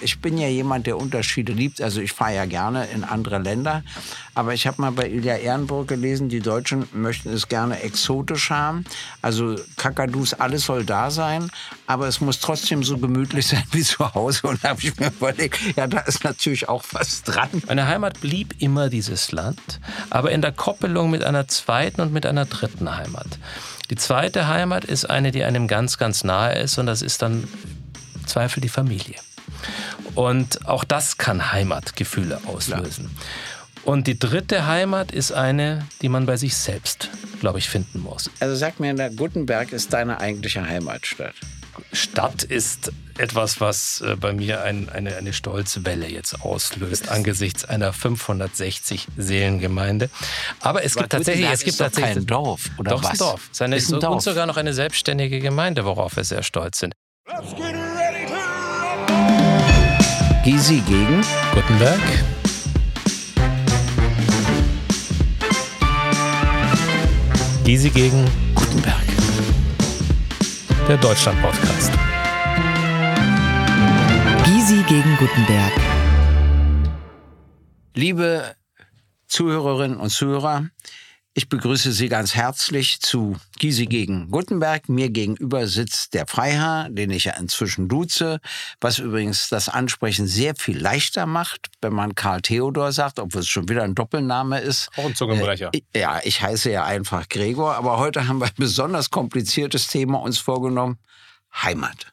ich bin ja jemand, der Unterschiede liebt. Also ich fahre ja gerne in andere Länder. Aber ich habe mal bei Ilja Ehrenburg gelesen, die Deutschen möchten es gerne exotisch haben. Also Kakadus, alles soll da sein. Aber es muss trotzdem so gemütlich sein wie zu Hause. Und da habe ich mir überlegt, ja, da ist natürlich auch was dran. Meine Heimat blieb immer dieses Land, aber in der Koppelung mit einer zweiten und mit einer dritten Heimat. Die zweite Heimat ist eine, die einem ganz, ganz nahe ist und das ist dann Zweifel die Familie. Und auch das kann Heimatgefühle auslösen. Klar. Und die dritte Heimat ist eine, die man bei sich selbst, glaube ich, finden muss. Also sag mir, Gutenberg ist deine eigentliche Heimatstadt. Stadt ist etwas, was äh, bei mir ein, eine, eine Stolzwelle jetzt auslöst angesichts einer 560 Seelengemeinde. Aber es gibt tatsächlich, es gibt tatsächlich kein Dorf oder doch was? Ein Dorf. Seine, ist ein Dorf. Und sogar noch eine selbstständige Gemeinde, worauf wir sehr stolz sind. Gysi gegen Gutenberg. Gysi gegen Gutenberg. Der Deutschland-Podcast. Gysi gegen Gutenberg. Liebe Zuhörerinnen und Zuhörer, ich begrüße Sie ganz herzlich zu Gysi gegen Gutenberg. Mir gegenüber sitzt der Freiherr, den ich ja inzwischen duze, was übrigens das Ansprechen sehr viel leichter macht, wenn man Karl Theodor sagt, obwohl es schon wieder ein Doppelname ist. Auch ein Zungenbrecher. Äh, ja, ich heiße ja einfach Gregor, aber heute haben wir ein besonders kompliziertes Thema uns vorgenommen. Heimat.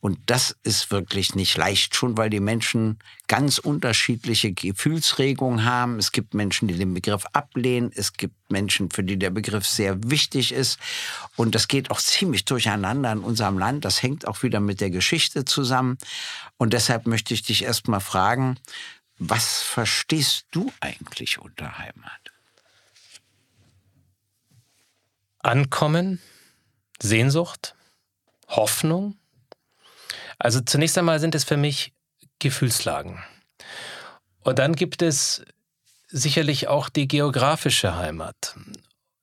Und das ist wirklich nicht leicht, schon weil die Menschen ganz unterschiedliche Gefühlsregungen haben. Es gibt Menschen, die den Begriff ablehnen. Es gibt Menschen, für die der Begriff sehr wichtig ist. Und das geht auch ziemlich durcheinander in unserem Land. Das hängt auch wieder mit der Geschichte zusammen. Und deshalb möchte ich dich erst mal fragen, was verstehst du eigentlich unter Heimat? Ankommen, Sehnsucht, Hoffnung, also zunächst einmal sind es für mich Gefühlslagen. Und dann gibt es sicherlich auch die geografische Heimat,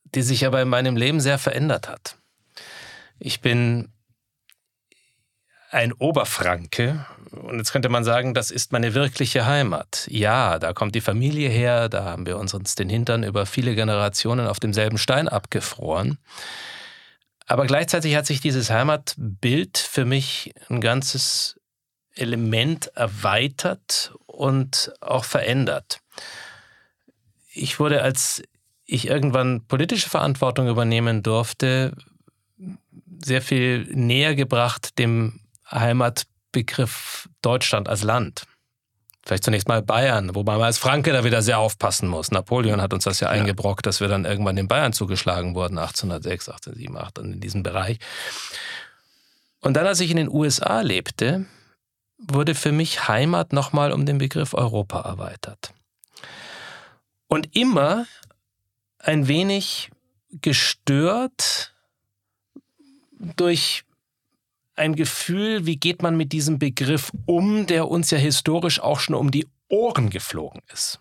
die sich aber in meinem Leben sehr verändert hat. Ich bin ein Oberfranke und jetzt könnte man sagen, das ist meine wirkliche Heimat. Ja, da kommt die Familie her, da haben wir uns den Hintern über viele Generationen auf demselben Stein abgefroren. Aber gleichzeitig hat sich dieses Heimatbild für mich ein ganzes Element erweitert und auch verändert. Ich wurde, als ich irgendwann politische Verantwortung übernehmen durfte, sehr viel näher gebracht dem Heimatbegriff Deutschland als Land. Vielleicht zunächst mal Bayern, wobei man als Franke da wieder sehr aufpassen muss. Napoleon hat uns das ja, ja. eingebrockt, dass wir dann irgendwann in Bayern zugeschlagen wurden, 1806, 1807, 18, in diesem Bereich. Und dann, als ich in den USA lebte, wurde für mich Heimat nochmal um den Begriff Europa erweitert. Und immer ein wenig gestört durch ein Gefühl, wie geht man mit diesem Begriff um, der uns ja historisch auch schon um die Ohren geflogen ist.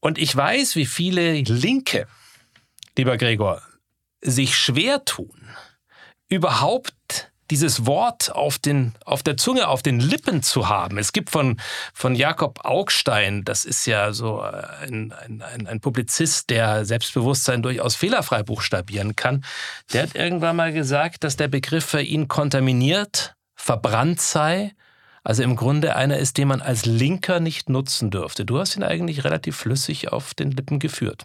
Und ich weiß, wie viele Linke, lieber Gregor, sich schwer tun, überhaupt dieses Wort auf, den, auf der Zunge, auf den Lippen zu haben. Es gibt von, von Jakob Augstein, das ist ja so ein, ein, ein Publizist, der Selbstbewusstsein durchaus fehlerfrei buchstabieren kann, der hat irgendwann mal gesagt, dass der Begriff für ihn kontaminiert, verbrannt sei. Also im Grunde einer ist, den man als Linker nicht nutzen dürfte. Du hast ihn eigentlich relativ flüssig auf den Lippen geführt.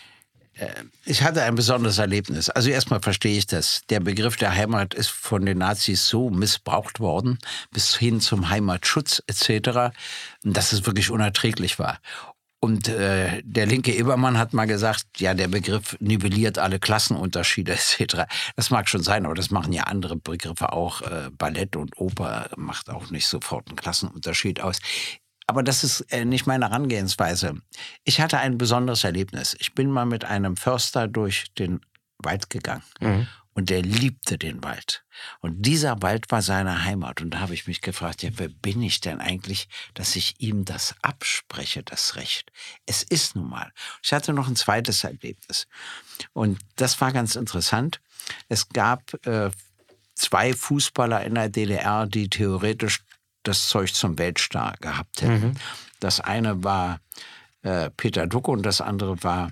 Äh, ich hatte ein besonderes Erlebnis. Also erstmal verstehe ich das. Der Begriff der Heimat ist von den Nazis so missbraucht worden, bis hin zum Heimatschutz etc., dass es wirklich unerträglich war. Und äh, der linke Ebermann hat mal gesagt, ja, der Begriff nivelliert alle Klassenunterschiede etc. Das mag schon sein, aber das machen ja andere Begriffe auch. Äh, Ballett und Oper macht auch nicht sofort einen Klassenunterschied aus. Aber das ist äh, nicht meine Herangehensweise. Ich hatte ein besonderes Erlebnis. Ich bin mal mit einem Förster durch den Wald gegangen. Mhm. Und der liebte den Wald. Und dieser Wald war seine Heimat. Und da habe ich mich gefragt, ja, wer bin ich denn eigentlich, dass ich ihm das abspreche, das Recht? Es ist nun mal. Ich hatte noch ein zweites Erlebnis. Und das war ganz interessant. Es gab äh, zwei Fußballer in der DDR, die theoretisch das Zeug zum Weltstar gehabt hätten. Mhm. Das eine war äh, Peter Ducke und das andere war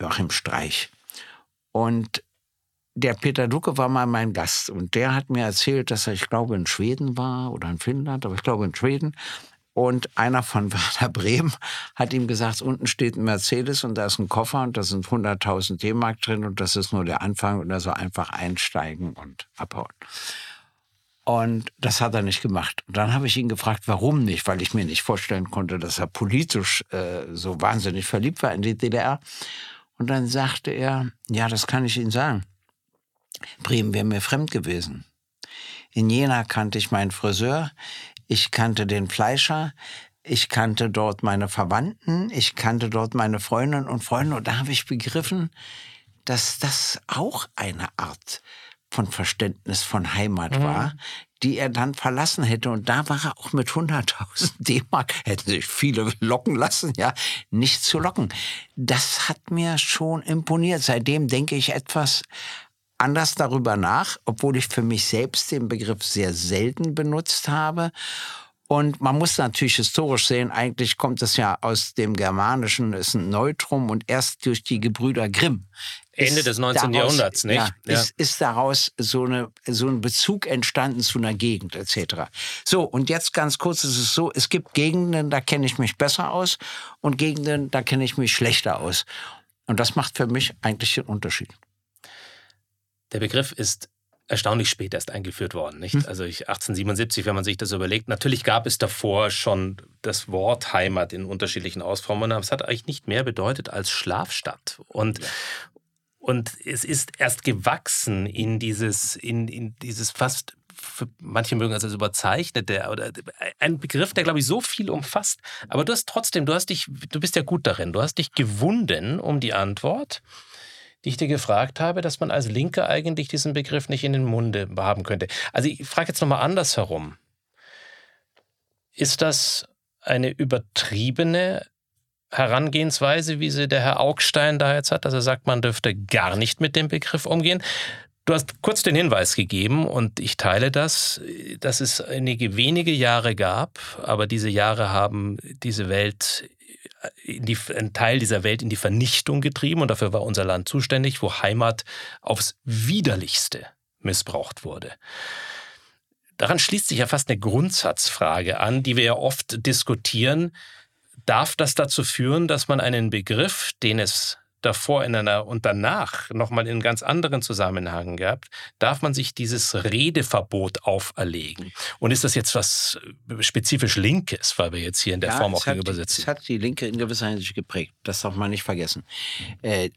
Joachim Streich. Und der Peter Ducke war mal mein Gast und der hat mir erzählt, dass er, ich glaube, in Schweden war oder in Finnland, aber ich glaube in Schweden. Und einer von Werder Bremen hat ihm gesagt, unten steht ein Mercedes und da ist ein Koffer und da sind 100.000 D-Mark drin und das ist nur der Anfang und er soll einfach einsteigen und abhauen. Und das hat er nicht gemacht. Und dann habe ich ihn gefragt, warum nicht, weil ich mir nicht vorstellen konnte, dass er politisch äh, so wahnsinnig verliebt war in die DDR. Und dann sagte er, ja, das kann ich Ihnen sagen. Bremen wäre mir fremd gewesen. In Jena kannte ich meinen Friseur, ich kannte den Fleischer, ich kannte dort meine Verwandten, ich kannte dort meine Freundinnen und Freunde und da habe ich begriffen, dass das auch eine Art von Verständnis von Heimat mhm. war, die er dann verlassen hätte. Und da war er auch mit 100.000 D-Mark, hätten sich viele locken lassen, ja, nicht zu locken. Das hat mir schon imponiert. Seitdem denke ich etwas anders darüber nach, obwohl ich für mich selbst den Begriff sehr selten benutzt habe. Und man muss natürlich historisch sehen, eigentlich kommt es ja aus dem Germanischen, ist ein Neutrum und erst durch die Gebrüder Grimm. Ende des 19. Daraus, Jahrhunderts, nicht? Ja, ja. Ist, ist daraus so, eine, so ein Bezug entstanden zu einer Gegend etc. So, und jetzt ganz kurz ist es so, es gibt Gegenden, da kenne ich mich besser aus und Gegenden, da kenne ich mich schlechter aus. Und das macht für mich eigentlich den Unterschied. Der Begriff ist erstaunlich spät erst eingeführt worden, nicht? Hm. Also ich, 1877, wenn man sich das überlegt. Natürlich gab es davor schon das Wort Heimat in unterschiedlichen Ausformungen, aber es hat eigentlich nicht mehr bedeutet als Schlafstadt. Und, und es ist erst gewachsen in dieses, in, in dieses fast für manche mögen es als überzeichnete oder ein Begriff, der glaube ich so viel umfasst. Aber du hast trotzdem, du hast dich, du bist ja gut darin. Du hast dich gewunden um die Antwort die ich dir gefragt habe, dass man als Linke eigentlich diesen Begriff nicht in den Munde haben könnte. Also ich frage jetzt nochmal andersherum. Ist das eine übertriebene Herangehensweise, wie sie der Herr Augstein da jetzt hat, dass er sagt, man dürfte gar nicht mit dem Begriff umgehen? Du hast kurz den Hinweis gegeben und ich teile das, dass es einige wenige Jahre gab, aber diese Jahre haben diese Welt die, einen Teil dieser Welt in die Vernichtung getrieben und dafür war unser Land zuständig, wo Heimat aufs widerlichste missbraucht wurde. Daran schließt sich ja fast eine Grundsatzfrage an, die wir ja oft diskutieren. Darf das dazu führen, dass man einen Begriff, den es davor in einer und danach nochmal in einem ganz anderen Zusammenhang gehabt, darf man sich dieses Redeverbot auferlegen. Und ist das jetzt was äh, spezifisch Linkes, weil wir jetzt hier in der ja, Form auch gegenüber sitzen? Es hat die Linke in gewisser Hinsicht geprägt. Das darf man nicht vergessen. Äh,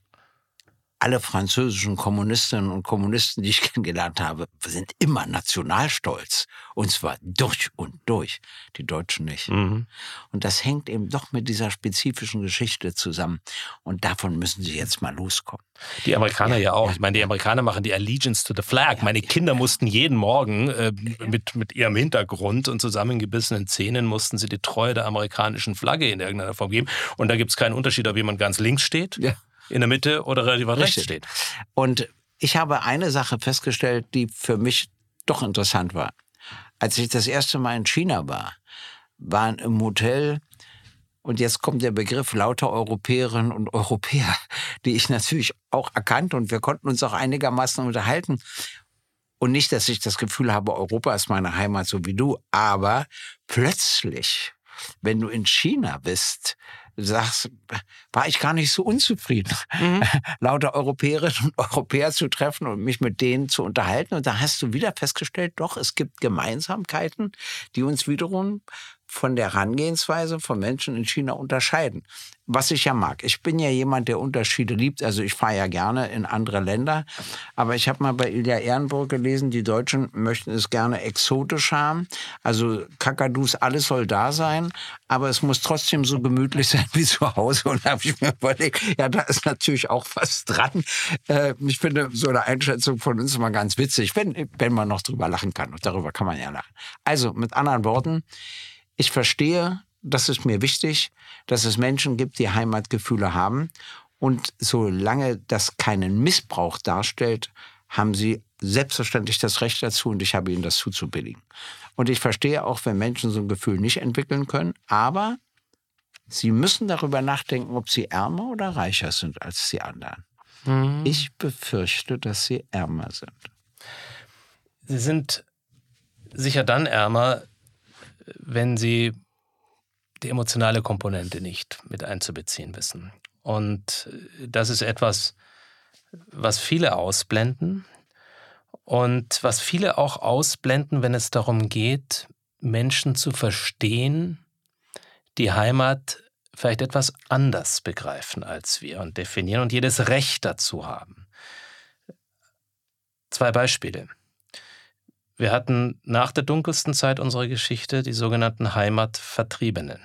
alle französischen Kommunistinnen und Kommunisten, die ich kennengelernt habe, sind immer nationalstolz. Und zwar durch und durch. Die Deutschen nicht. Mhm. Und das hängt eben doch mit dieser spezifischen Geschichte zusammen. Und davon müssen sie jetzt mal loskommen. Die Amerikaner ja, ja auch. Ja. Ich meine, die Amerikaner machen die Allegiance to the Flag. Ja, Meine Kinder mussten jeden Morgen äh, mit, mit ihrem Hintergrund und zusammengebissenen Zähnen mussten sie die Treue der amerikanischen Flagge in irgendeiner Form geben. Und da gibt es keinen Unterschied, ob jemand ganz links steht. Ja in der Mitte oder relativ weit rechts steht. Und ich habe eine Sache festgestellt, die für mich doch interessant war. Als ich das erste Mal in China war, waren im Hotel, und jetzt kommt der Begriff lauter Europäerinnen und Europäer, die ich natürlich auch erkannt und wir konnten uns auch einigermaßen unterhalten. Und nicht, dass ich das Gefühl habe, Europa ist meine Heimat, so wie du, aber plötzlich, wenn du in China bist, sagst, war ich gar nicht so unzufrieden, mhm. lauter Europäerinnen und Europäer zu treffen und mich mit denen zu unterhalten. Und da hast du wieder festgestellt, doch, es gibt Gemeinsamkeiten, die uns wiederum von der Herangehensweise von Menschen in China unterscheiden. Was ich ja mag. Ich bin ja jemand, der Unterschiede liebt. Also ich fahre ja gerne in andere Länder. Aber ich habe mal bei Ilja Ehrenburg gelesen, die Deutschen möchten es gerne exotisch haben. Also Kakadus, alles soll da sein. Aber es muss trotzdem so gemütlich sein wie zu Hause. Und da habe ich mir überlegt, ja, da ist natürlich auch was dran. Äh, ich finde so eine Einschätzung von uns immer ganz witzig, wenn, wenn man noch drüber lachen kann. Und darüber kann man ja lachen. Also mit anderen Worten, ich verstehe, das ist mir wichtig, dass es Menschen gibt, die Heimatgefühle haben. Und solange das keinen Missbrauch darstellt, haben sie selbstverständlich das Recht dazu und ich habe ihnen das zuzubilligen. Und ich verstehe auch, wenn Menschen so ein Gefühl nicht entwickeln können, aber sie müssen darüber nachdenken, ob sie ärmer oder reicher sind als die anderen. Mhm. Ich befürchte, dass sie ärmer sind. Sie sind sicher dann ärmer, wenn sie die emotionale Komponente nicht mit einzubeziehen wissen. Und das ist etwas, was viele ausblenden und was viele auch ausblenden, wenn es darum geht, Menschen zu verstehen, die Heimat vielleicht etwas anders begreifen als wir und definieren und jedes Recht dazu haben. Zwei Beispiele. Wir hatten nach der dunkelsten Zeit unserer Geschichte die sogenannten Heimatvertriebenen,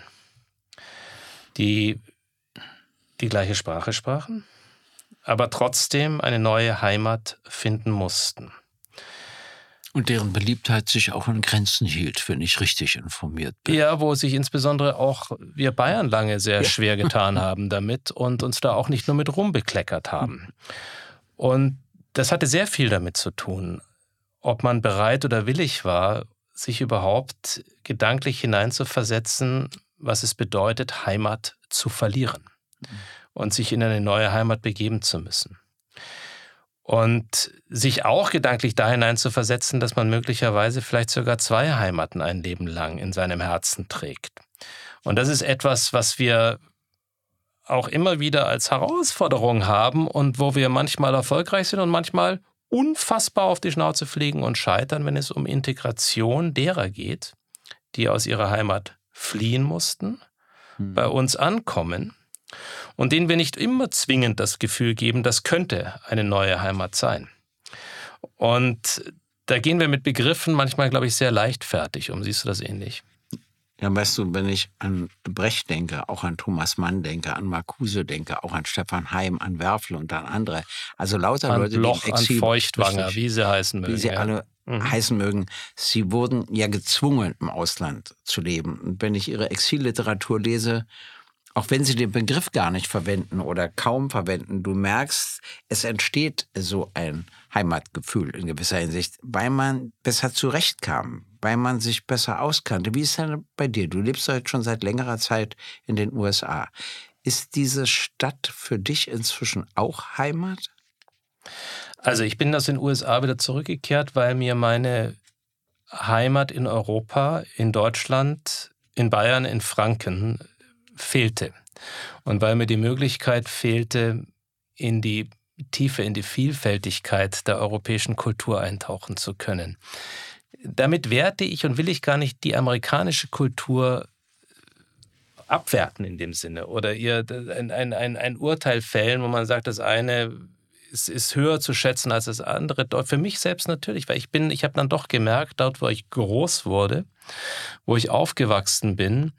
die die gleiche Sprache sprachen, aber trotzdem eine neue Heimat finden mussten. Und deren Beliebtheit sich auch in Grenzen hielt, wenn ich richtig informiert bin. Ja, wo sich insbesondere auch wir Bayern lange sehr ja. schwer getan haben damit und uns da auch nicht nur mit rumbekleckert haben. Und das hatte sehr viel damit zu tun, ob man bereit oder willig war, sich überhaupt gedanklich hineinzuversetzen, was es bedeutet, Heimat zu verlieren und sich in eine neue Heimat begeben zu müssen. Und sich auch gedanklich da hineinzuversetzen, dass man möglicherweise vielleicht sogar zwei Heimaten ein Leben lang in seinem Herzen trägt. Und das ist etwas, was wir auch immer wieder als Herausforderung haben und wo wir manchmal erfolgreich sind und manchmal unfassbar auf die Schnauze fliegen und scheitern, wenn es um Integration derer geht, die aus ihrer Heimat fliehen mussten, hm. bei uns ankommen und denen wir nicht immer zwingend das Gefühl geben, das könnte eine neue Heimat sein. Und da gehen wir mit Begriffen manchmal, glaube ich, sehr leichtfertig um. Siehst du das ähnlich? Ja, weißt du, wenn ich an Brecht denke, auch an Thomas Mann denke, an Marcuse denke, auch an Stefan Heim, an Werfel und an andere, also lauter an Leute, Bloch, die Exil, an Feuchtwanger, richtig, wie sie heißen mögen. Wie sie ja. alle mhm. heißen mögen. Sie wurden ja gezwungen, im Ausland zu leben. Und wenn ich ihre Exilliteratur lese, auch wenn sie den Begriff gar nicht verwenden oder kaum verwenden, du merkst, es entsteht so ein Heimatgefühl in gewisser Hinsicht, weil man besser zurechtkam, weil man sich besser auskannte. Wie ist es denn bei dir? Du lebst heute schon seit längerer Zeit in den USA. Ist diese Stadt für dich inzwischen auch Heimat? Also ich bin aus den USA wieder zurückgekehrt, weil mir meine Heimat in Europa, in Deutschland, in Bayern, in Franken fehlte. Und weil mir die Möglichkeit fehlte, in die Tiefe, in die Vielfältigkeit der europäischen Kultur eintauchen zu können. Damit werte ich und will ich gar nicht die amerikanische Kultur abwerten in dem Sinne oder ihr ein, ein, ein, ein Urteil fällen, wo man sagt, das eine ist, ist höher zu schätzen als das andere. Für mich selbst natürlich, weil ich bin, ich habe dann doch gemerkt, dort, wo ich groß wurde, wo ich aufgewachsen bin,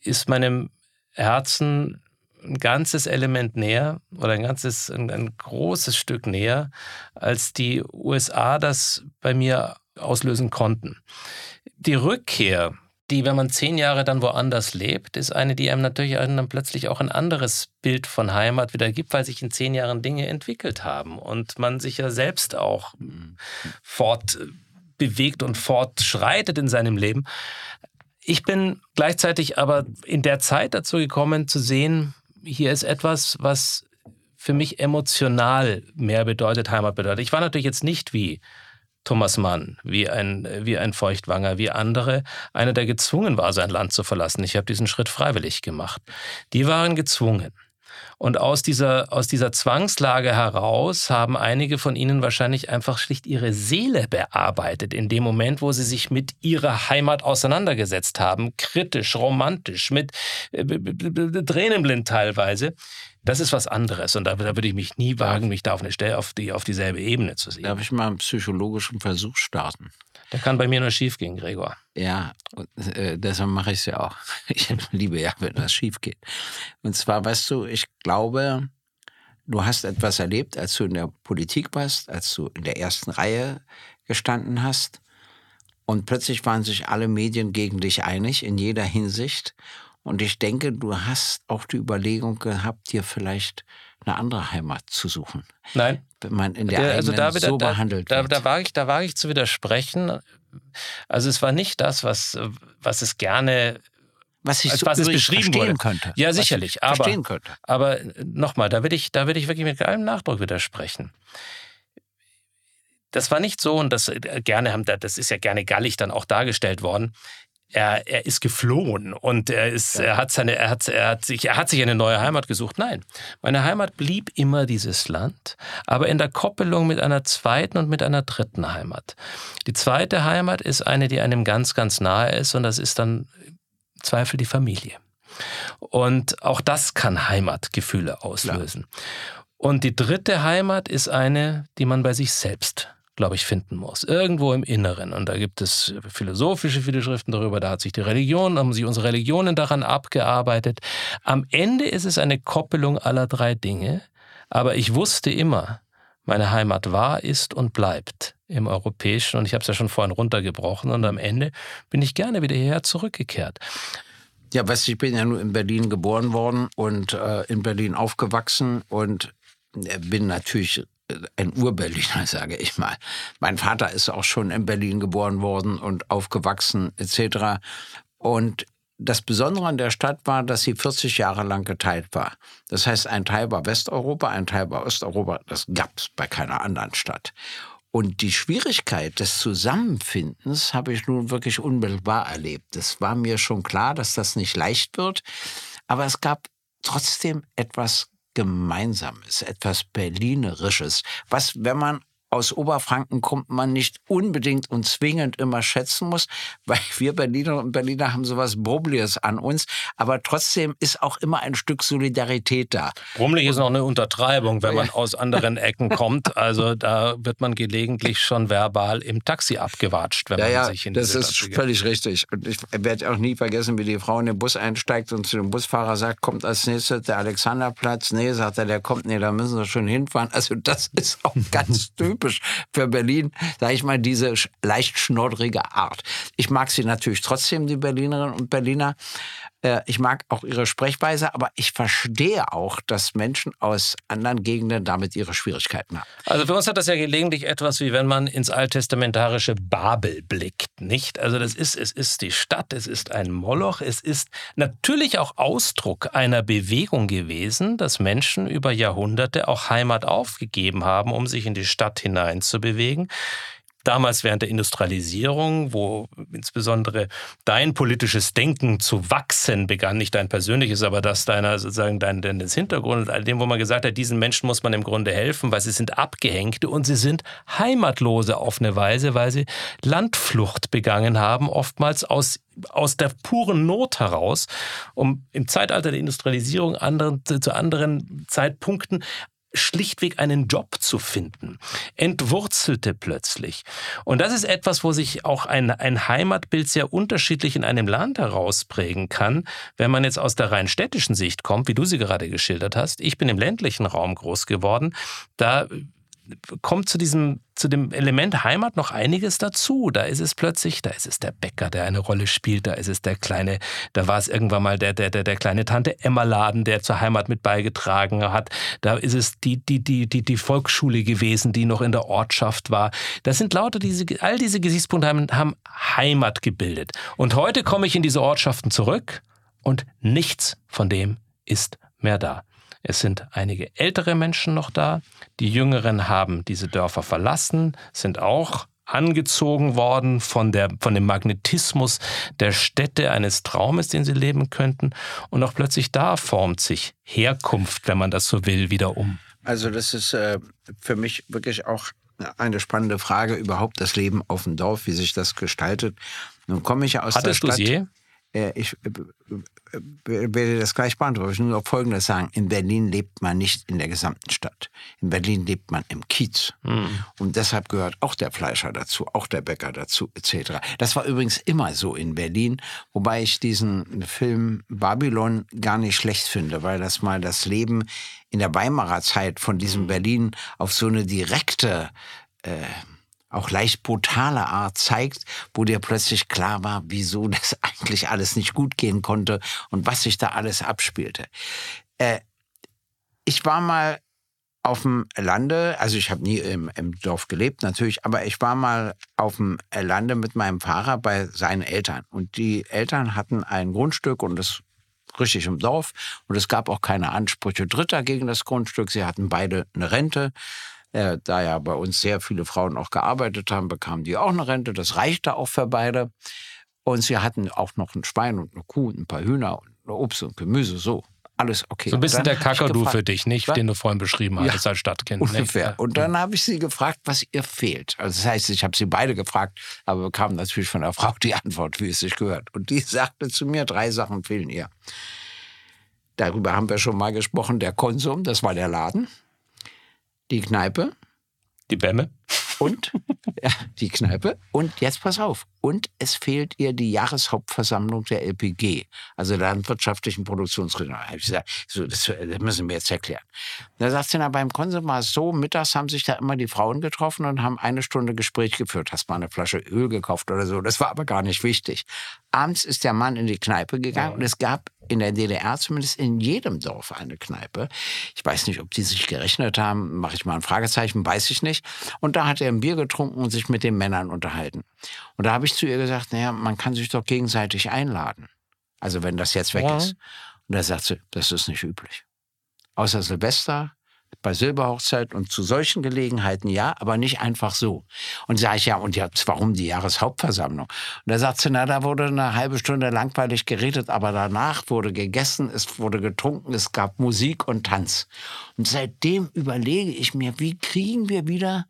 ist meinem Herzen ein ganzes Element näher oder ein ganzes, ein, ein, großes Stück näher, als die USA das bei mir auslösen konnten. Die Rückkehr, die, wenn man zehn Jahre dann woanders lebt, ist eine, die einem natürlich dann plötzlich auch ein anderes Bild von Heimat wieder gibt, weil sich in zehn Jahren Dinge entwickelt haben und man sich ja selbst auch fortbewegt und fortschreitet in seinem Leben. Ich bin gleichzeitig aber in der Zeit dazu gekommen zu sehen, hier ist etwas, was für mich emotional mehr bedeutet, Heimat bedeutet. Ich war natürlich jetzt nicht wie Thomas Mann, wie ein, wie ein Feuchtwanger, wie andere, einer, der gezwungen war, sein Land zu verlassen. Ich habe diesen Schritt freiwillig gemacht. Die waren gezwungen. Und aus dieser, aus dieser Zwangslage heraus haben einige von ihnen wahrscheinlich einfach schlicht ihre Seele bearbeitet, in dem Moment, wo sie sich mit ihrer Heimat auseinandergesetzt haben. Kritisch, romantisch, mit äh, Tränenblind teilweise. Das ist was anderes und da, da, würde ich mich nie wagen, mich da auf, eine Stelle, auf, die, auf dieselbe Ebene zu sehen. Darf ich mal einen psychologischen Versuch starten? Der kann bei mir nur schief gehen, Gregor. Ja, und, äh, deshalb mache ich es ja auch. Ich liebe ja, wenn das schief geht. Und zwar, weißt du, ich glaube, du hast etwas erlebt, als du in der Politik warst, als du in der ersten Reihe gestanden hast. Und plötzlich waren sich alle Medien gegen dich einig in jeder Hinsicht. Und ich denke, du hast auch die Überlegung gehabt, dir vielleicht eine andere Heimat zu suchen. Nein. Man in der, der also da wieder, so da, behandelt da, wird. Da wage ich, da wage ich zu widersprechen. Also es war nicht das, was, was es gerne was ich als so was es beschrieben verstehen wurde. könnte. Ja, sicherlich. aber, verstehen könnte. aber nochmal, da will ich, da will ich wirklich mit allem Nachdruck widersprechen. Das war nicht so, und das äh, gerne haben, das ist ja gerne gallig dann auch dargestellt worden er, er ist geflohen und er ist, ja. er hat seine, er hat, er hat sich, er hat sich eine neue Heimat gesucht. Nein, meine Heimat blieb immer dieses Land, aber in der Koppelung mit einer zweiten und mit einer dritten Heimat. Die zweite Heimat ist eine, die einem ganz, ganz nahe ist und das ist dann im Zweifel die Familie. Und auch das kann Heimatgefühle auslösen. Klar. Und die dritte Heimat ist eine, die man bei sich selbst glaube ich, finden muss. Irgendwo im Inneren. Und da gibt es philosophische viele Schriften darüber, da hat sich die Religion, haben sich unsere Religionen daran abgearbeitet. Am Ende ist es eine Koppelung aller drei Dinge. Aber ich wusste immer, meine Heimat war, ist und bleibt im Europäischen. Und ich habe es ja schon vorhin runtergebrochen. Und am Ende bin ich gerne wieder hierher zurückgekehrt. Ja, weißt du, ich bin ja nur in Berlin geboren worden und äh, in Berlin aufgewachsen und äh, bin natürlich ein Urberliner, sage ich mal. Mein Vater ist auch schon in Berlin geboren worden und aufgewachsen etc. Und das Besondere an der Stadt war, dass sie 40 Jahre lang geteilt war. Das heißt, ein Teil war Westeuropa, ein Teil war Osteuropa. Das gab es bei keiner anderen Stadt. Und die Schwierigkeit des Zusammenfindens habe ich nun wirklich unmittelbar erlebt. Es war mir schon klar, dass das nicht leicht wird, aber es gab trotzdem etwas Gemeinsames, etwas Berlinerisches, was, wenn man aus Oberfranken kommt, man nicht unbedingt und zwingend immer schätzen muss, weil wir Berliner und Berliner haben sowas Brumbliges an uns, aber trotzdem ist auch immer ein Stück Solidarität da. Brummelig ist noch eine Untertreibung, wenn man aus anderen Ecken kommt. Also da wird man gelegentlich schon verbal im Taxi abgewatscht, wenn ja, man ja, sich in das ist Stadt völlig richtig. Und ich werde auch nie vergessen, wie die Frau in den Bus einsteigt und zu dem Busfahrer sagt, kommt als nächstes der Alexanderplatz. Nee, sagt er, der kommt, nee, da müssen wir schon hinfahren. Also das ist auch ganz typisch typisch für Berlin, sage ich mal, diese leicht schnoddrige Art. Ich mag sie natürlich trotzdem, die Berlinerinnen und Berliner. Äh, ich mag auch ihre Sprechweise, aber ich verstehe auch, dass Menschen aus anderen Gegenden damit ihre Schwierigkeiten haben. Also für uns hat das ja gelegentlich etwas, wie wenn man ins alttestamentarische Babel blickt, nicht? Also das ist, es ist die Stadt, es ist ein Moloch, es ist natürlich auch Ausdruck einer Bewegung gewesen, dass Menschen über Jahrhunderte auch Heimat aufgegeben haben, um sich in die Stadt hinein zu bewegen damals während der Industrialisierung, wo insbesondere dein politisches Denken zu wachsen begann, nicht dein persönliches, aber das deiner sozusagen dein, deines Hintergrund, all dem, wo man gesagt hat, diesen Menschen muss man im Grunde helfen, weil sie sind Abgehängte und sie sind Heimatlose auf eine Weise, weil sie Landflucht begangen haben, oftmals aus aus der puren Not heraus, um im Zeitalter der Industrialisierung anderen, zu anderen Zeitpunkten schlichtweg einen Job zu finden, entwurzelte plötzlich. Und das ist etwas, wo sich auch ein, ein Heimatbild sehr unterschiedlich in einem Land herausprägen kann. Wenn man jetzt aus der rein städtischen Sicht kommt, wie du sie gerade geschildert hast, ich bin im ländlichen Raum groß geworden, da kommt zu diesem, zu dem Element Heimat noch einiges dazu. Da ist es plötzlich, da ist es der Bäcker, der eine Rolle spielt, da ist es der kleine, da war es irgendwann mal der, der, der, der kleine Tante Emma-Laden, der zur Heimat mit beigetragen hat. Da ist es die, die, die, die, die Volksschule gewesen, die noch in der Ortschaft war. Das sind lauter diese, all diese Gesichtspunkte haben, haben Heimat gebildet. Und heute komme ich in diese Ortschaften zurück und nichts von dem ist mehr da. Es sind einige ältere Menschen noch da. Die Jüngeren haben diese Dörfer verlassen, sind auch angezogen worden von, der, von dem Magnetismus der Städte eines Traumes, den sie leben könnten. Und auch plötzlich da formt sich Herkunft, wenn man das so will, wieder um. Also das ist äh, für mich wirklich auch eine spannende Frage, überhaupt das Leben auf dem Dorf, wie sich das gestaltet. Nun komme ich ja aus Hattest der Stadt. je? Äh, ich äh, äh, werde das gleich beantworten. Ich will nur Folgendes sagen. In Berlin lebt man nicht in der gesamten Stadt. In Berlin lebt man im Kiez. Mhm. Und deshalb gehört auch der Fleischer dazu, auch der Bäcker dazu, etc. Das war übrigens immer so in Berlin, wobei ich diesen Film Babylon gar nicht schlecht finde, weil das mal das Leben in der Weimarer Zeit von diesem Berlin auf so eine direkte äh, auch leicht brutale Art zeigt, wo dir plötzlich klar war, wieso das eigentlich alles nicht gut gehen konnte und was sich da alles abspielte. Äh, ich war mal auf dem Lande, also ich habe nie im, im, Dorf gelebt natürlich, aber ich war mal auf dem Lande mit meinem Fahrer bei seinen Eltern. Und die Eltern hatten ein Grundstück und das richtig im Dorf. Und es gab auch keine Ansprüche Dritter gegen das Grundstück. Sie hatten beide eine Rente. Äh, da ja bei uns sehr viele Frauen auch gearbeitet haben, bekamen die auch eine Rente. Das reichte auch für beide. Und sie hatten auch noch ein Schwein und eine Kuh und ein paar Hühner und Obst und Gemüse. So, alles okay. So ein bisschen der Kakadu für dich, nicht? Was? Den du vorhin beschrieben hattest ja, als Stadtkind. Ungefähr. Und dann habe ich sie gefragt, was ihr fehlt. Also das heißt, ich habe sie beide gefragt, aber bekam natürlich von der Frau die Antwort, wie es sich gehört. Und die sagte zu mir, drei Sachen fehlen ihr. Darüber haben wir schon mal gesprochen. Der Konsum, das war der Laden die Kneipe. Die Bämme. Und ja, die Kneipe. Und jetzt pass auf. Und es fehlt ihr die Jahreshauptversammlung der LPG, also der landwirtschaftlichen Produktionsregion. Da ich gesagt, so, das, das, müssen wir jetzt erklären. Da sagt sie, na, beim Konsum war es so, mittags haben sich da immer die Frauen getroffen und haben eine Stunde Gespräch geführt. Hast mal eine Flasche Öl gekauft oder so. Das war aber gar nicht wichtig. Abends ist der Mann in die Kneipe gegangen ja. und es gab in der DDR zumindest in jedem Dorf eine Kneipe. Ich weiß nicht, ob die sich gerechnet haben, mache ich mal ein Fragezeichen, weiß ich nicht. Und da hat er ein Bier getrunken und sich mit den Männern unterhalten. Und da habe ich zu ihr gesagt, naja, man kann sich doch gegenseitig einladen. Also wenn das jetzt weg ja. ist. Und da sagt sie, das ist nicht üblich. Außer Silvester, bei Silberhochzeit und zu solchen Gelegenheiten ja, aber nicht einfach so. Und sage ich ja, und jetzt warum die Jahreshauptversammlung? Und da sagt sie, na, da wurde eine halbe Stunde langweilig geredet, aber danach wurde gegessen, es wurde getrunken, es gab Musik und Tanz. Und seitdem überlege ich mir, wie kriegen wir wieder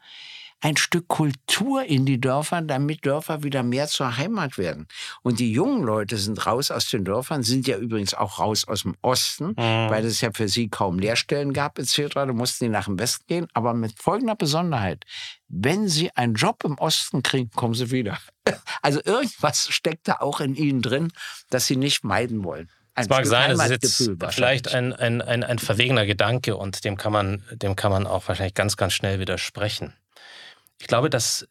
ein Stück Kultur in die Dörfer, damit Dörfer wieder mehr zur Heimat werden. Und die jungen Leute sind raus aus den Dörfern, sind ja übrigens auch raus aus dem Osten, mhm. weil es ja für sie kaum Lehrstellen gab etc. Da mussten die nach dem Westen gehen, aber mit folgender Besonderheit. Wenn sie einen Job im Osten kriegen, kommen sie wieder. Also irgendwas steckt da auch in ihnen drin, das sie nicht meiden wollen. Es mag sein, es ist jetzt vielleicht ein, ein, ein, ein verwegener Gedanke und dem kann, man, dem kann man auch wahrscheinlich ganz, ganz schnell widersprechen. Ich glaube, dass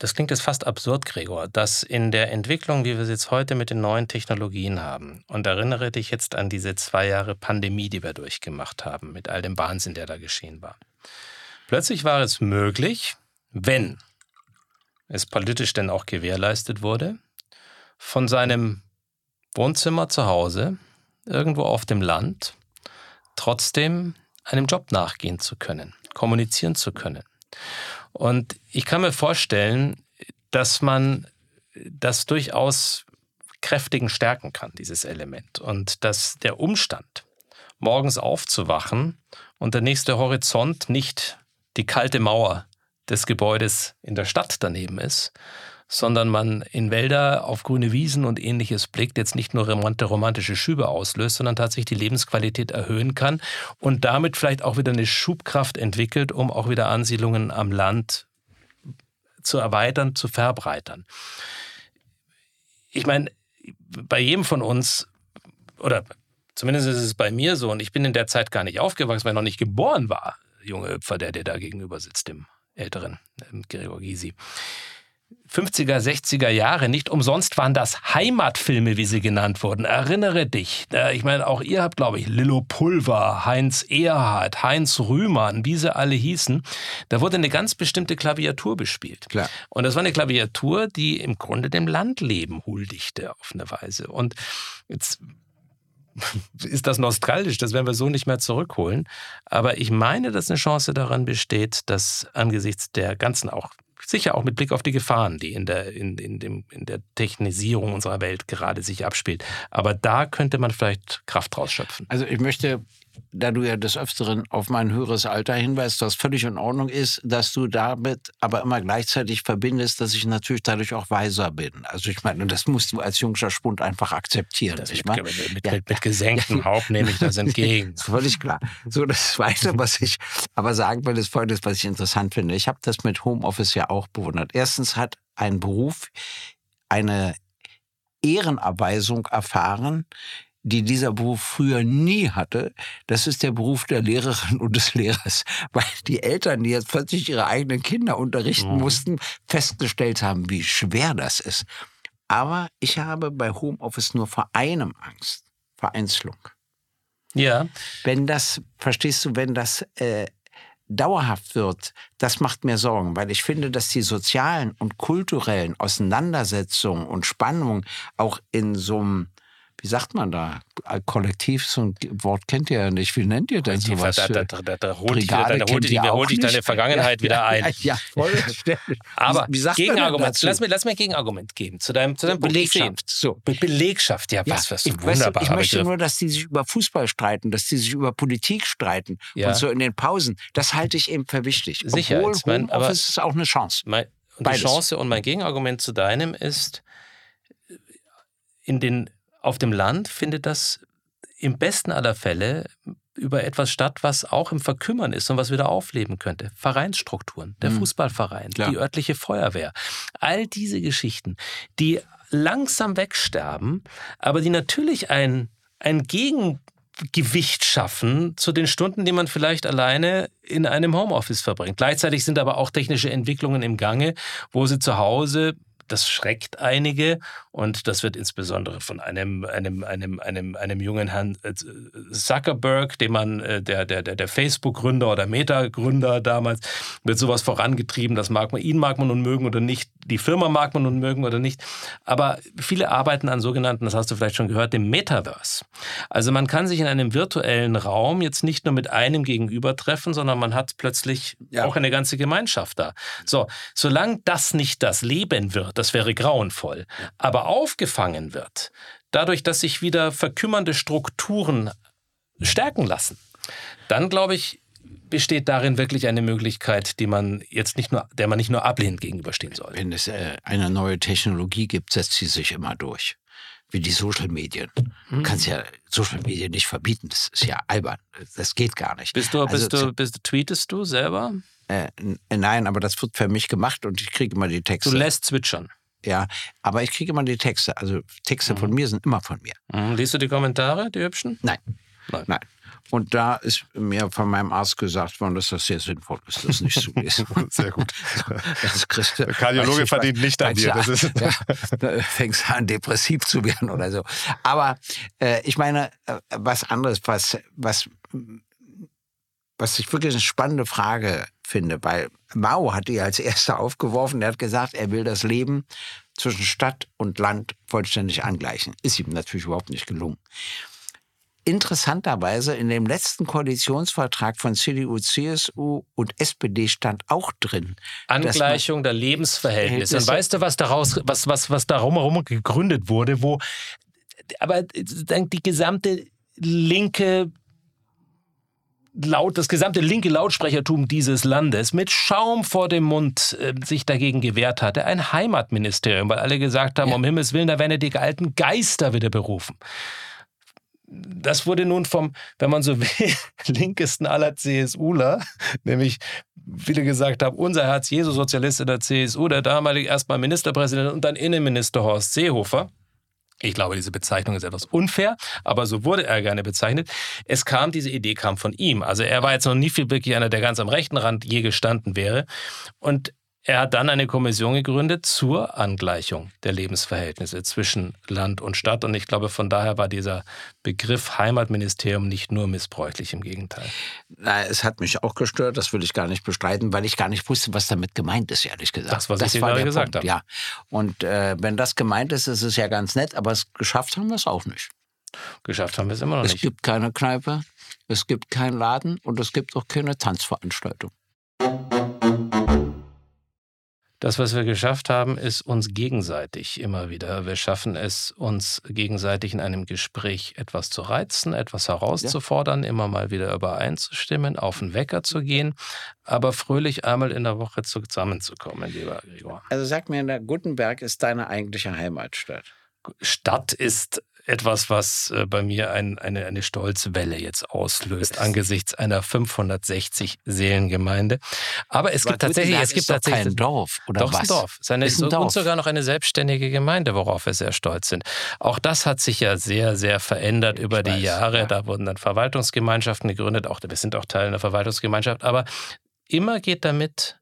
das klingt jetzt fast absurd, Gregor, dass in der Entwicklung, wie wir es jetzt heute mit den neuen Technologien haben, und erinnere dich jetzt an diese zwei Jahre Pandemie, die wir durchgemacht haben, mit all dem Wahnsinn, der da geschehen war. Plötzlich war es möglich, wenn es politisch denn auch gewährleistet wurde, von seinem Wohnzimmer zu Hause, irgendwo auf dem Land, trotzdem einem Job nachgehen zu können, kommunizieren zu können. Und ich kann mir vorstellen, dass man das durchaus kräftigen stärken kann, dieses Element. Und dass der Umstand, morgens aufzuwachen und der nächste Horizont nicht die kalte Mauer des Gebäudes in der Stadt daneben ist, sondern man in Wälder auf grüne Wiesen und ähnliches blickt, jetzt nicht nur romantische Schübe auslöst, sondern tatsächlich die Lebensqualität erhöhen kann und damit vielleicht auch wieder eine Schubkraft entwickelt, um auch wieder Ansiedlungen am Land zu erweitern, zu verbreitern. Ich meine, bei jedem von uns, oder zumindest ist es bei mir so, und ich bin in der Zeit gar nicht aufgewachsen, weil ich noch nicht geboren war, junge Hüpfer, der dir da gegenüber sitzt, dem älteren Gregor Gysi. 50er, 60er Jahre. Nicht umsonst waren das Heimatfilme, wie sie genannt wurden. Erinnere dich. Ich meine, auch ihr habt, glaube ich, Lillo Pulver, Heinz Erhardt, Heinz Rühmann, wie sie alle hießen. Da wurde eine ganz bestimmte Klaviatur bespielt. Klar. Und das war eine Klaviatur, die im Grunde dem Landleben huldigte auf eine Weise. Und jetzt ist das nostalgisch, das werden wir so nicht mehr zurückholen. Aber ich meine, dass eine Chance daran besteht, dass angesichts der ganzen auch sicher auch mit Blick auf die Gefahren, die in der, in, in, dem, in der Technisierung unserer Welt gerade sich abspielt. Aber da könnte man vielleicht Kraft draus schöpfen. Also ich möchte da du ja des Öfteren auf mein höheres Alter hinweist, was völlig in Ordnung ist, dass du damit aber immer gleichzeitig verbindest, dass ich natürlich dadurch auch weiser bin. Also ich meine, das musst du als jungscher Spund einfach akzeptieren. Das ich mit, meine, mit, mit, ja. mit, mit gesenktem. Haupt nehme ich das entgegen. völlig klar. So, das Zweite, was ich aber sagen will, ist Folgendes, was ich interessant finde. Ich habe das mit Homeoffice ja auch bewundert. Erstens hat ein Beruf eine Ehrenabweisung erfahren, die dieser Beruf früher nie hatte. Das ist der Beruf der Lehrerin und des Lehrers. Weil die Eltern, die jetzt plötzlich ihre eigenen Kinder unterrichten Mhm. mussten, festgestellt haben, wie schwer das ist. Aber ich habe bei Homeoffice nur vor einem Angst. Vereinzelung. Ja, Wenn das, verstehst du, wenn das äh, dauerhaft wird, das macht mir Sorgen, weil ich finde, dass die sozialen und kulturellen Auseinandersetzungen und Spannungen auch in so einem, wie sagt man da, Äh, Kollektiv, so ein Wort kennt ihr ja nicht. Wie nennt ihr denn sowas? da, da, da, da, da holt dich, da, da holt dich, da holt dich deine? Vergangenheit Ja, wieder ein. Ja, ja voll. Aber wie, wie sagt man denn Gegenargument, lass mir, lass mir ein Gegenargument geben zu deinem, zu deinem Belegschaft. So. Be Belegschaft, ja, Ja, was, was ich, ein weißt du, wunderbarer ich möchte nur, dass die sich über Fußball streiten, dass die sich über Politik streiten. Ja. Und so in den Pausen. Das halte ich eben für wichtig. Sicher, Obwohl jetzt mein- aber- Homeoffice ist auch eine Chance. Mein, die Chance und mein Gegenargument zu deinem ist, in den, auf dem Land findet das im besten aller Fälle über etwas statt, was auch im Verkümmern ist und was wieder aufleben könnte. Vereinsstrukturen, der Mhm. Fußballverein, Klar. die örtliche Feuerwehr. All diese Geschichten, die langsam wegsterben, aber die natürlich ein, ein Gegengewicht schaffen zu den Stunden, die man vielleicht alleine in einem Homeoffice verbringt. Gleichzeitig sind aber auch technische Entwicklungen im Gange, wo sie zu Hause das schreckt einige und das wird insbesondere von einem, einem, einem, einem, einem jungen Herrn äh, Zuckerberg, dem man, äh, der, der, der, der Facebook-Gründer oder Meta-Gründer damals, wird sowas vorangetrieben. Das mag man, ihn mag man nun mögen oder nicht, die Firma mag man nun mögen oder nicht. Aber viele arbeiten an sogenannten, das hast du vielleicht schon gehört, dem Metaverse. Also man kann sich in einem virtuellen Raum jetzt nicht nur mit einem gegenüber treffen, sondern man hat plötzlich Ja. auch eine ganze Gemeinschaft da. So, solange das nicht das Leben wird, das wäre grauenvoll, aber aufgefangen wird, dadurch, dass sich wieder verkümmernde Strukturen stärken lassen, dann glaube ich, besteht darin wirklich eine Möglichkeit, die man jetzt nicht nur, der man nicht nur ablehnend gegenüberstehen soll. Wenn es äh, eine neue Technologie gibt, setzt sie sich immer durch. Wie die Social Medien. Du kannst ja Social Medien nicht verbieten. Das ist ja albern. Das geht gar nicht. Bist du, Also bist zu- du, bist du, tweetest du selber? Äh, nein, aber das wird für mich gemacht und ich kriege immer die Texte. Du lässt zwitschern. ja, aber ich kriege immer die Texte. Also Texte von mir sind immer von mir. Mhm. Liest du die Kommentare, die hübschen? Nein. Nein. Nein. Und da ist mir von meinem Arzt gesagt worden, dass das sehr sinnvoll ist, das nicht zu lesen. Sehr gut. Das kriegst Der Kardiologe verdient nicht an dir. du, Das ist, ja, da fängst du an, depressiv zu werden oder so. Aber äh, ich meine, äh, was anderes, was, was, was ich wirklich eine spannende Frage finde, weil Mao hat die als erster aufgeworfen, der hat gesagt, er will das Leben zwischen Stadt und Land vollständig angleichen. Ist ihm natürlich überhaupt nicht gelungen. Interessanterweise in dem letzten Koalitionsvertrag von CDU, CSU und SPD stand auch drin. Angleichung der Lebensverhältnisse. Und weißt du, was daraus, was, was, was darum herum gegründet wurde, wo aber die gesamte linke laut, das gesamte linke Lautsprechertum dieses Landes mit Schaum vor dem Mund äh, sich dagegen gewehrt hatte. Ein Heimatministerium, weil alle gesagt haben, Ja. um Himmels Willen, da werden ja die alten Geister wieder berufen. Das wurde nun vom, wenn man so will, linkesten aller CSUler, nämlich viele gesagt haben, unser Herz Jesu Sozialist in der CSU, der damalige erstmal Ministerpräsident und dann Innenminister Horst Seehofer, ich glaube, diese Bezeichnung ist etwas unfair, aber so wurde er gerne bezeichnet. Es kam, diese Idee kam von ihm. Also er war jetzt noch nie viel wirklich einer, der ganz am rechten Rand je gestanden wäre. Und er hat dann eine Kommission gegründet zur Angleichung der Lebensverhältnisse zwischen Land und Stadt. Und ich glaube, von daher war dieser Begriff Heimatministerium nicht nur missbräuchlich, im Gegenteil. Na, es hat mich auch gestört, das will ich gar nicht bestreiten, weil ich gar nicht wusste, was damit gemeint ist, ehrlich gesagt. Das, was ich dir war gerade der gesagt Punkt, habe. Ja. Und äh, wenn das gemeint ist, ist es ja ganz nett, aber es geschafft haben wir es auch nicht. Geschafft haben wir es immer noch Es nicht. gibt keine Kneipe, es gibt keinen Laden und es gibt auch keine Tanzveranstaltung. Das, was wir geschafft haben, ist uns gegenseitig immer wieder. Wir schaffen es, uns gegenseitig in einem Gespräch etwas zu reizen, etwas herauszufordern, ja. immer mal wieder übereinzustimmen, auf den Wecker zu gehen, aber fröhlich einmal in der Woche zusammenzukommen, lieber Gregor. Also sag mir, Gutenberg ist deine eigentliche Heimatstadt. Stadt ist etwas, was äh, bei mir ein, eine, eine Stolzwelle jetzt auslöst angesichts einer 560 Seelengemeinde. Aber es gibt tatsächlich, es gibt tatsächlich kein Dorf oder doch was? ein Dorf. Seine, ist ein Dorf. Und sogar noch eine selbstständige Gemeinde, worauf wir sehr stolz sind. Auch das hat sich ja sehr, sehr verändert ich über die weiß, Jahre. Ja. Da wurden dann Verwaltungsgemeinschaften gegründet. Auch wir sind auch Teil einer Verwaltungsgemeinschaft. Aber immer geht damit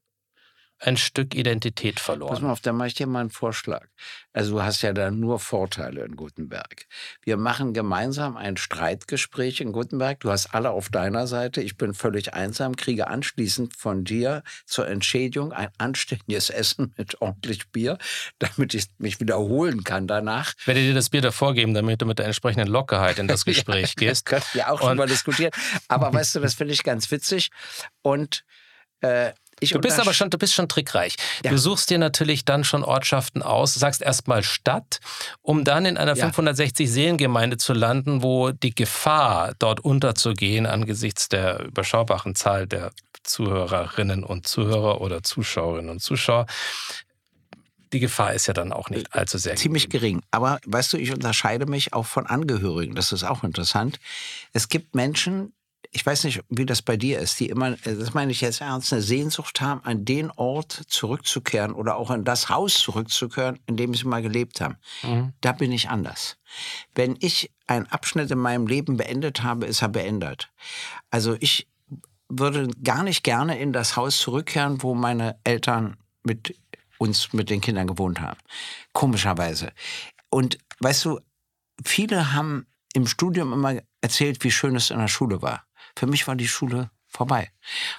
ein Stück Identität verloren. Pass mal auf, da mache ich dir mal einen Vorschlag. Also du hast ja da nur Vorteile in Gutenberg. Wir machen gemeinsam ein Streitgespräch in Gutenberg. Du hast alle auf deiner Seite. Ich bin völlig einsam, kriege anschließend von dir zur Entschädigung ein anständiges Essen mit ordentlich Bier, damit ich mich wiederholen kann danach. Ich werde dir das Bier davor geben, damit du mit der entsprechenden Lockerheit in das Gespräch ja, gehst. Das können wir auch schon mal diskutieren. Aber weißt du, das finde ich ganz witzig. Und äh, ich du bist aber schon, du bist schon trickreich. Ja. Du suchst dir natürlich dann schon Ortschaften aus, sagst erstmal Stadt, um dann in einer ja. 560 Seelengemeinde zu landen, wo die Gefahr, dort unterzugehen angesichts der überschaubaren Zahl der Zuhörerinnen und Zuhörer oder Zuschauerinnen und Zuschauer, die Gefahr ist ja dann auch nicht allzu sehr Ziemlich gering. Aber weißt du, ich unterscheide mich auch von Angehörigen. Das ist auch interessant. Es gibt Menschen, ich weiß nicht, wie das bei dir ist, die immer, das meine ich jetzt ernst, eine Sehnsucht haben, an den Ort zurückzukehren oder auch in das Haus zurückzukehren, in dem sie mal gelebt haben. Mhm. Da bin ich anders. Wenn ich einen Abschnitt in meinem Leben beendet habe, ist er beendet. Also ich würde gar nicht gerne in das Haus zurückkehren, wo meine Eltern mit uns, mit den Kindern gewohnt haben. Komischerweise. Und weißt du, viele haben im Studium immer erzählt, wie schön es in der Schule war. Für mich war die Schule vorbei.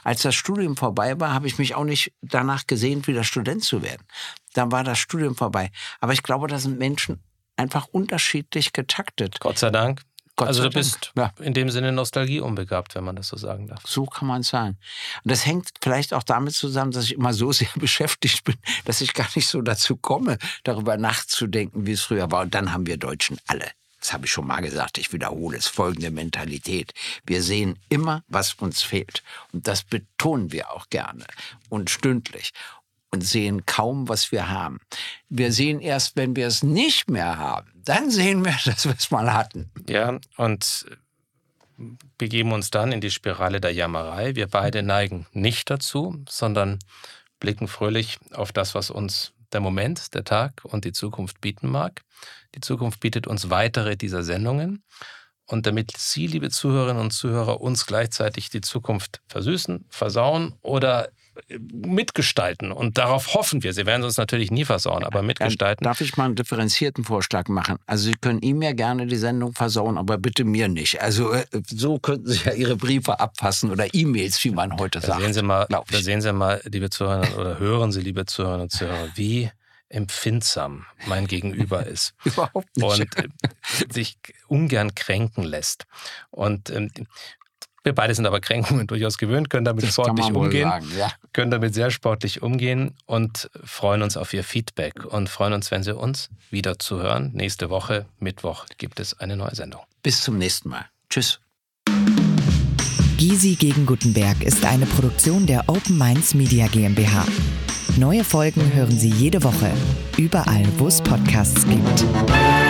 Als das Studium vorbei war, habe ich mich auch nicht danach gesehnt, wieder Student zu werden. Dann war das Studium vorbei. Aber ich glaube, da sind Menschen einfach unterschiedlich getaktet. Gott sei Dank. Gott also du bist ja. in dem Sinne Nostalgie unbegabt, wenn man das so sagen darf. So kann man es sagen. Und das hängt vielleicht auch damit zusammen, dass ich immer so sehr beschäftigt bin, dass ich gar nicht so dazu komme, darüber nachzudenken, wie es früher war. Und dann haben wir Deutschen alle das habe ich schon mal gesagt, ich wiederhole es, folgende Mentalität. Wir sehen immer, was uns fehlt. Und das betonen wir auch gerne und stündlich und sehen kaum, was wir haben. Wir sehen erst, wenn wir es nicht mehr haben, dann sehen wir, dass wir es mal hatten. Ja, und begeben uns dann in die Spirale der Jammerei. Wir beide neigen nicht dazu, sondern blicken fröhlich auf das, was uns der Moment, der Tag und die Zukunft bieten mag. Die Zukunft bietet uns weitere dieser Sendungen. Und damit Sie, liebe Zuhörerinnen und Zuhörer, uns gleichzeitig die Zukunft versüßen, versauen oder mitgestalten. Und darauf hoffen wir. Sie werden uns natürlich nie versauen, aber mitgestalten. Darf ich mal einen differenzierten Vorschlag machen? Also Sie können ihm ja gerne die Sendung versauen, aber bitte mir nicht. Also äh, so könnten Sie ja Ihre Briefe abfassen oder E-Mails, wie man heute da sagt. Sehen Sie mal, da sehen Sie mal, liebe Zuhörerinnen oder hören Sie, liebe Zuhörerinnen und Zuhörer, wie empfindsam mein Gegenüber ist. Überhaupt nicht. Und äh, sich ungern kränken lässt. Und ähm, wir beide sind aber Kränkungen durchaus gewöhnt, können damit das sportlich umgehen, sagen, ja. können damit sehr sportlich umgehen und freuen uns auf Ihr Feedback und freuen uns, wenn Sie uns wieder zuhören. Nächste Woche, Mittwoch, gibt es eine neue Sendung. Bis zum nächsten Mal. Tschüss. Gysi gegen Gutenberg ist eine Produktion der Open Minds Media GmbH. Neue Folgen hören Sie jede Woche, überall, wo es Podcasts gibt.